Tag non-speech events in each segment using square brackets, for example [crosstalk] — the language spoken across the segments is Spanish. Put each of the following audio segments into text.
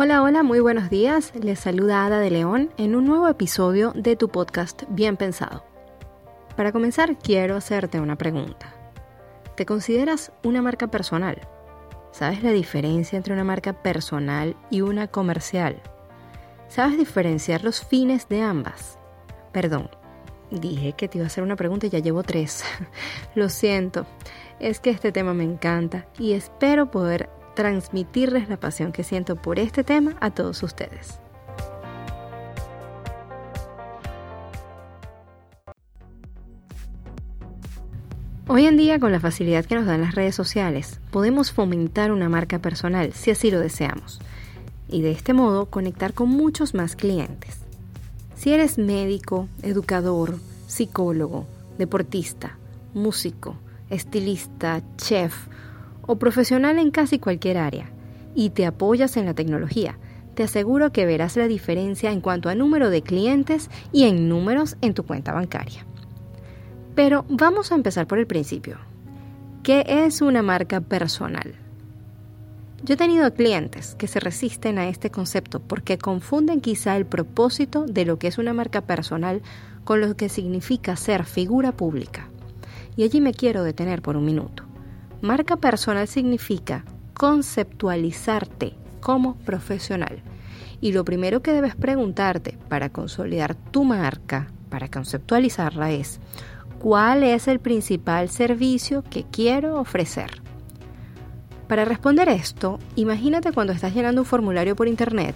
Hola, hola, muy buenos días. Les saluda Ada de León en un nuevo episodio de tu podcast Bien Pensado. Para comenzar, quiero hacerte una pregunta. ¿Te consideras una marca personal? ¿Sabes la diferencia entre una marca personal y una comercial? ¿Sabes diferenciar los fines de ambas? Perdón, dije que te iba a hacer una pregunta y ya llevo tres. [laughs] Lo siento, es que este tema me encanta y espero poder transmitirles la pasión que siento por este tema a todos ustedes. Hoy en día, con la facilidad que nos dan las redes sociales, podemos fomentar una marca personal si así lo deseamos, y de este modo conectar con muchos más clientes. Si eres médico, educador, psicólogo, deportista, músico, estilista, chef o profesional en casi cualquier área y te apoyas en la tecnología, te aseguro que verás la diferencia en cuanto a número de clientes y en números en tu cuenta bancaria. Pero vamos a empezar por el principio. ¿Qué es una marca personal? Yo he tenido clientes que se resisten a este concepto porque confunden quizá el propósito de lo que es una marca personal con lo que significa ser figura pública. Y allí me quiero detener por un minuto. Marca personal significa conceptualizarte como profesional. Y lo primero que debes preguntarte para consolidar tu marca, para conceptualizarla es, ¿cuál es el principal servicio que quiero ofrecer? Para responder esto, imagínate cuando estás llenando un formulario por internet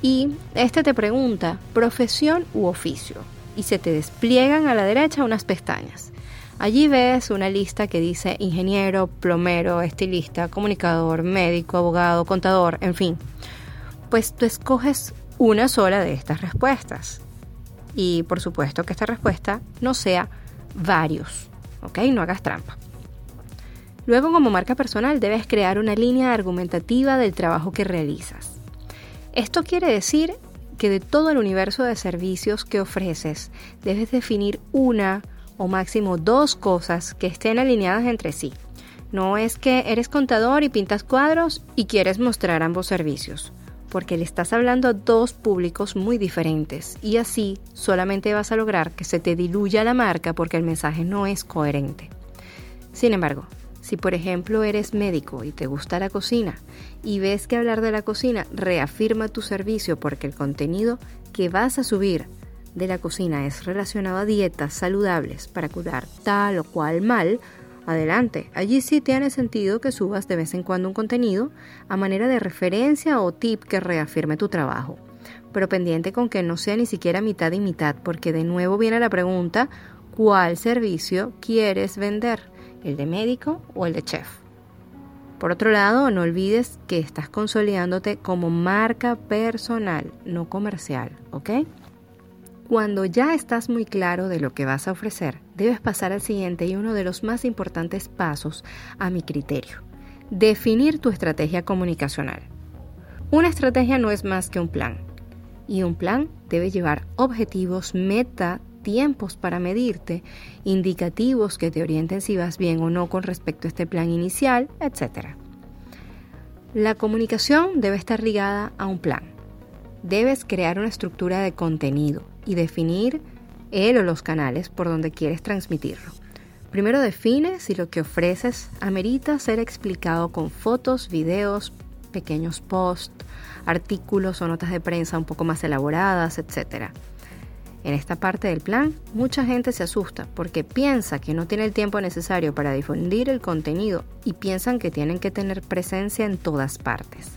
y este te pregunta profesión u oficio y se te despliegan a la derecha unas pestañas. Allí ves una lista que dice ingeniero, plomero, estilista, comunicador, médico, abogado, contador, en fin. Pues tú escoges una sola de estas respuestas. Y por supuesto que esta respuesta no sea varios, ¿ok? No hagas trampa. Luego como marca personal debes crear una línea argumentativa del trabajo que realizas. Esto quiere decir que de todo el universo de servicios que ofreces, debes definir una o máximo dos cosas que estén alineadas entre sí. No es que eres contador y pintas cuadros y quieres mostrar ambos servicios, porque le estás hablando a dos públicos muy diferentes y así solamente vas a lograr que se te diluya la marca porque el mensaje no es coherente. Sin embargo, si por ejemplo eres médico y te gusta la cocina y ves que hablar de la cocina reafirma tu servicio porque el contenido que vas a subir de la cocina es relacionado a dietas saludables para curar tal o cual mal, adelante. Allí sí tiene sentido que subas de vez en cuando un contenido a manera de referencia o tip que reafirme tu trabajo. Pero pendiente con que no sea ni siquiera mitad y mitad, porque de nuevo viene la pregunta, ¿cuál servicio quieres vender? ¿El de médico o el de chef? Por otro lado, no olvides que estás consolidándote como marca personal, no comercial, ¿ok? Cuando ya estás muy claro de lo que vas a ofrecer, debes pasar al siguiente y uno de los más importantes pasos a mi criterio. Definir tu estrategia comunicacional. Una estrategia no es más que un plan. Y un plan debe llevar objetivos, meta, tiempos para medirte, indicativos que te orienten si vas bien o no con respecto a este plan inicial, etc. La comunicación debe estar ligada a un plan. Debes crear una estructura de contenido, y definir él o los canales por donde quieres transmitirlo. Primero define si lo que ofreces amerita ser explicado con fotos, videos, pequeños posts, artículos o notas de prensa un poco más elaboradas, etc. En esta parte del plan, mucha gente se asusta porque piensa que no tiene el tiempo necesario para difundir el contenido y piensan que tienen que tener presencia en todas partes.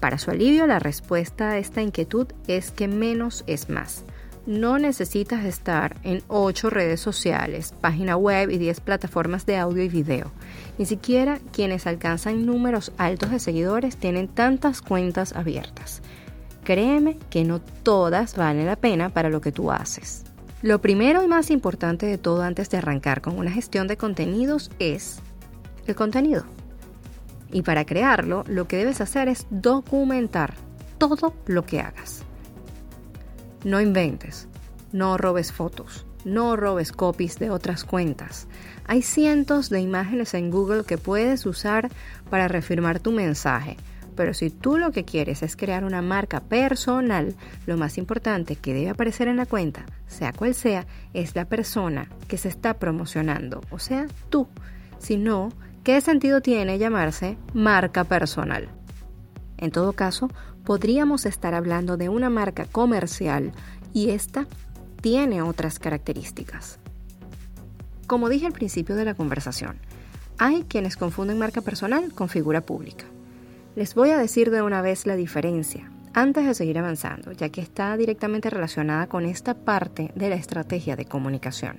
Para su alivio, la respuesta a esta inquietud es que menos es más. No necesitas estar en 8 redes sociales, página web y 10 plataformas de audio y video. Ni siquiera quienes alcanzan números altos de seguidores tienen tantas cuentas abiertas. Créeme que no todas valen la pena para lo que tú haces. Lo primero y más importante de todo antes de arrancar con una gestión de contenidos es el contenido. Y para crearlo, lo que debes hacer es documentar todo lo que hagas. No inventes, no robes fotos, no robes copies de otras cuentas. Hay cientos de imágenes en Google que puedes usar para reafirmar tu mensaje. Pero si tú lo que quieres es crear una marca personal, lo más importante que debe aparecer en la cuenta, sea cual sea, es la persona que se está promocionando, o sea, tú. Si no, ¿qué sentido tiene llamarse marca personal? En todo caso, podríamos estar hablando de una marca comercial y esta tiene otras características. Como dije al principio de la conversación, hay quienes confunden marca personal con figura pública. Les voy a decir de una vez la diferencia antes de seguir avanzando, ya que está directamente relacionada con esta parte de la estrategia de comunicación.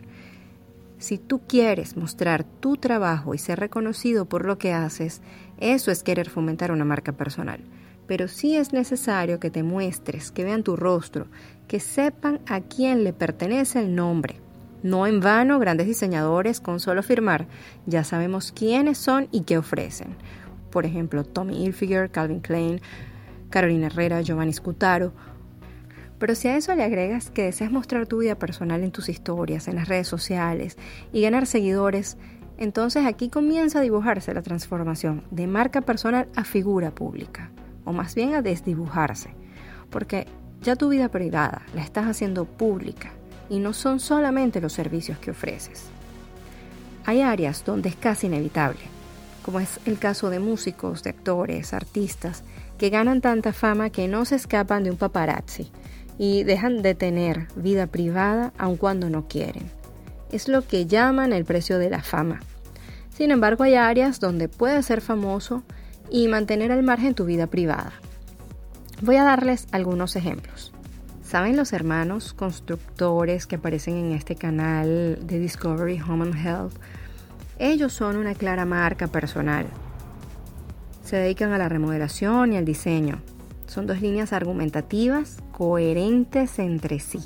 Si tú quieres mostrar tu trabajo y ser reconocido por lo que haces, eso es querer fomentar una marca personal. Pero sí es necesario que te muestres, que vean tu rostro, que sepan a quién le pertenece el nombre. No en vano, grandes diseñadores con solo firmar ya sabemos quiénes son y qué ofrecen por ejemplo Tommy Hilfiger, Calvin Klein, Carolina Herrera, Giovanni Scutaro. Pero si a eso le agregas que deseas mostrar tu vida personal en tus historias, en las redes sociales y ganar seguidores, entonces aquí comienza a dibujarse la transformación de marca personal a figura pública, o más bien a desdibujarse, porque ya tu vida privada la estás haciendo pública y no son solamente los servicios que ofreces. Hay áreas donde es casi inevitable como es el caso de músicos, de actores, artistas, que ganan tanta fama que no se escapan de un paparazzi y dejan de tener vida privada aun cuando no quieren. Es lo que llaman el precio de la fama. Sin embargo, hay áreas donde puedes ser famoso y mantener al margen tu vida privada. Voy a darles algunos ejemplos. ¿Saben los hermanos constructores que aparecen en este canal de Discovery Home and Health? Ellos son una clara marca personal. Se dedican a la remodelación y al diseño. Son dos líneas argumentativas coherentes entre sí.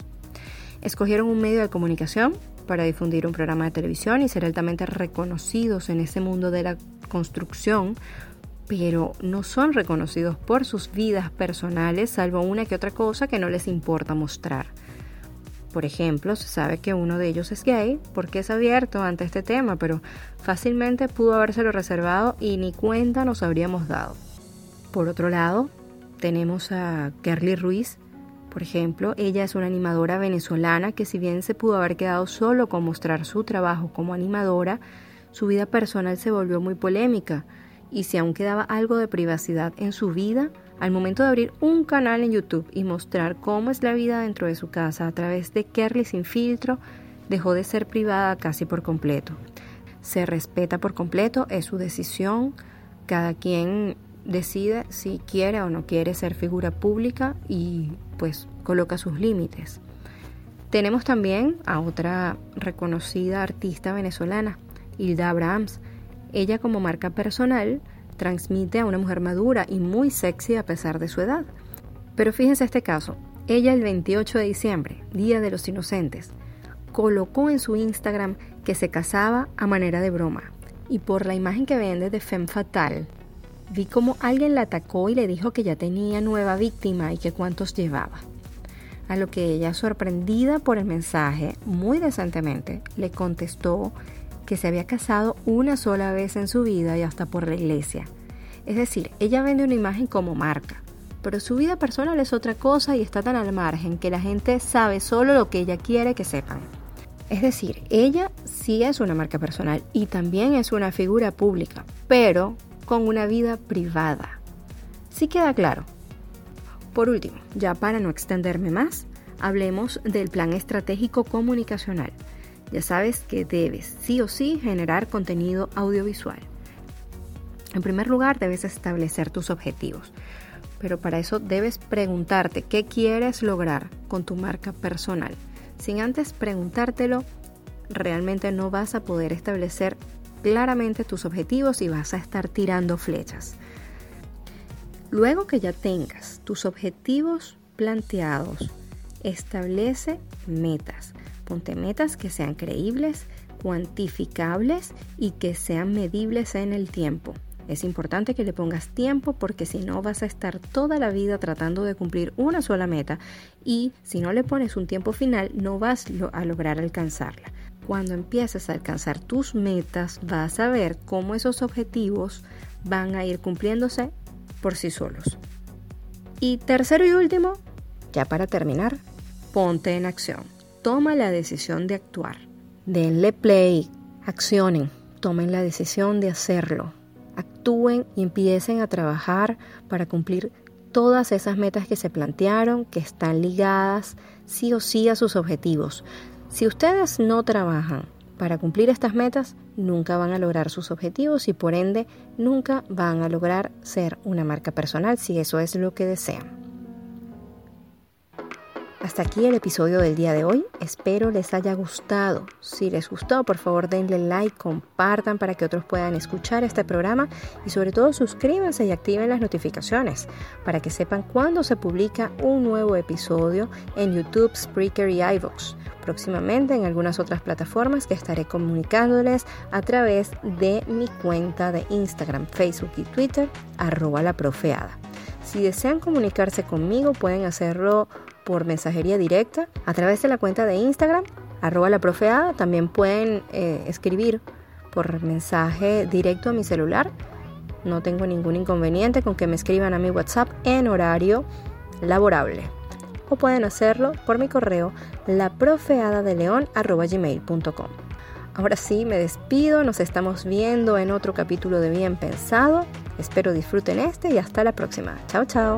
Escogieron un medio de comunicación para difundir un programa de televisión y ser altamente reconocidos en ese mundo de la construcción, pero no son reconocidos por sus vidas personales, salvo una que otra cosa que no les importa mostrar. Por ejemplo, se sabe que uno de ellos es gay porque es abierto ante este tema, pero fácilmente pudo habérselo reservado y ni cuenta nos habríamos dado. Por otro lado, tenemos a Kerly Ruiz, por ejemplo, ella es una animadora venezolana que si bien se pudo haber quedado solo con mostrar su trabajo como animadora, su vida personal se volvió muy polémica y si aún quedaba algo de privacidad en su vida, al momento de abrir un canal en YouTube y mostrar cómo es la vida dentro de su casa a través de Kerly sin filtro, dejó de ser privada casi por completo. Se respeta por completo, es su decisión, cada quien decide si quiere o no quiere ser figura pública y pues coloca sus límites. Tenemos también a otra reconocida artista venezolana, Hilda Abrahams. Ella como marca personal transmite a una mujer madura y muy sexy a pesar de su edad. Pero fíjense este caso. Ella el 28 de diciembre, Día de los Inocentes, colocó en su Instagram que se casaba a manera de broma. Y por la imagen que vende de Femme Fatal, vi como alguien la atacó y le dijo que ya tenía nueva víctima y que cuántos llevaba. A lo que ella, sorprendida por el mensaje, muy decentemente le contestó que se había casado una sola vez en su vida y hasta por la iglesia. Es decir, ella vende una imagen como marca, pero su vida personal es otra cosa y está tan al margen que la gente sabe solo lo que ella quiere que sepan. Es decir, ella sí es una marca personal y también es una figura pública, pero con una vida privada. Sí queda claro. Por último, ya para no extenderme más, hablemos del plan estratégico comunicacional ya sabes que debes sí o sí generar contenido audiovisual. En primer lugar, debes establecer tus objetivos, pero para eso debes preguntarte qué quieres lograr con tu marca personal. Sin antes preguntártelo, realmente no vas a poder establecer claramente tus objetivos y vas a estar tirando flechas. Luego que ya tengas tus objetivos planteados, establece metas. Ponte metas que sean creíbles, cuantificables y que sean medibles en el tiempo. Es importante que le pongas tiempo porque si no vas a estar toda la vida tratando de cumplir una sola meta y si no le pones un tiempo final no vas a lograr alcanzarla. Cuando empieces a alcanzar tus metas vas a ver cómo esos objetivos van a ir cumpliéndose por sí solos. Y tercero y último, ya para terminar, ponte en acción. Toma la decisión de actuar. Denle play, accionen, tomen la decisión de hacerlo. Actúen y empiecen a trabajar para cumplir todas esas metas que se plantearon, que están ligadas sí o sí a sus objetivos. Si ustedes no trabajan para cumplir estas metas, nunca van a lograr sus objetivos y por ende nunca van a lograr ser una marca personal si eso es lo que desean. Hasta aquí el episodio del día de hoy. Espero les haya gustado. Si les gustó, por favor denle like, compartan para que otros puedan escuchar este programa y sobre todo suscríbanse y activen las notificaciones para que sepan cuándo se publica un nuevo episodio en YouTube, Spreaker y iVoox. Próximamente en algunas otras plataformas que estaré comunicándoles a través de mi cuenta de Instagram, Facebook y Twitter, arroba la profeada. Si desean comunicarse conmigo pueden hacerlo por mensajería directa a través de la cuenta de Instagram, arroba la profeada. También pueden eh, escribir por mensaje directo a mi celular. No tengo ningún inconveniente con que me escriban a mi WhatsApp en horario laborable. O pueden hacerlo por mi correo laprofeadadeleon.com. Ahora sí, me despido, nos estamos viendo en otro capítulo de Bien Pensado. Espero disfruten este y hasta la próxima. Chao, chao.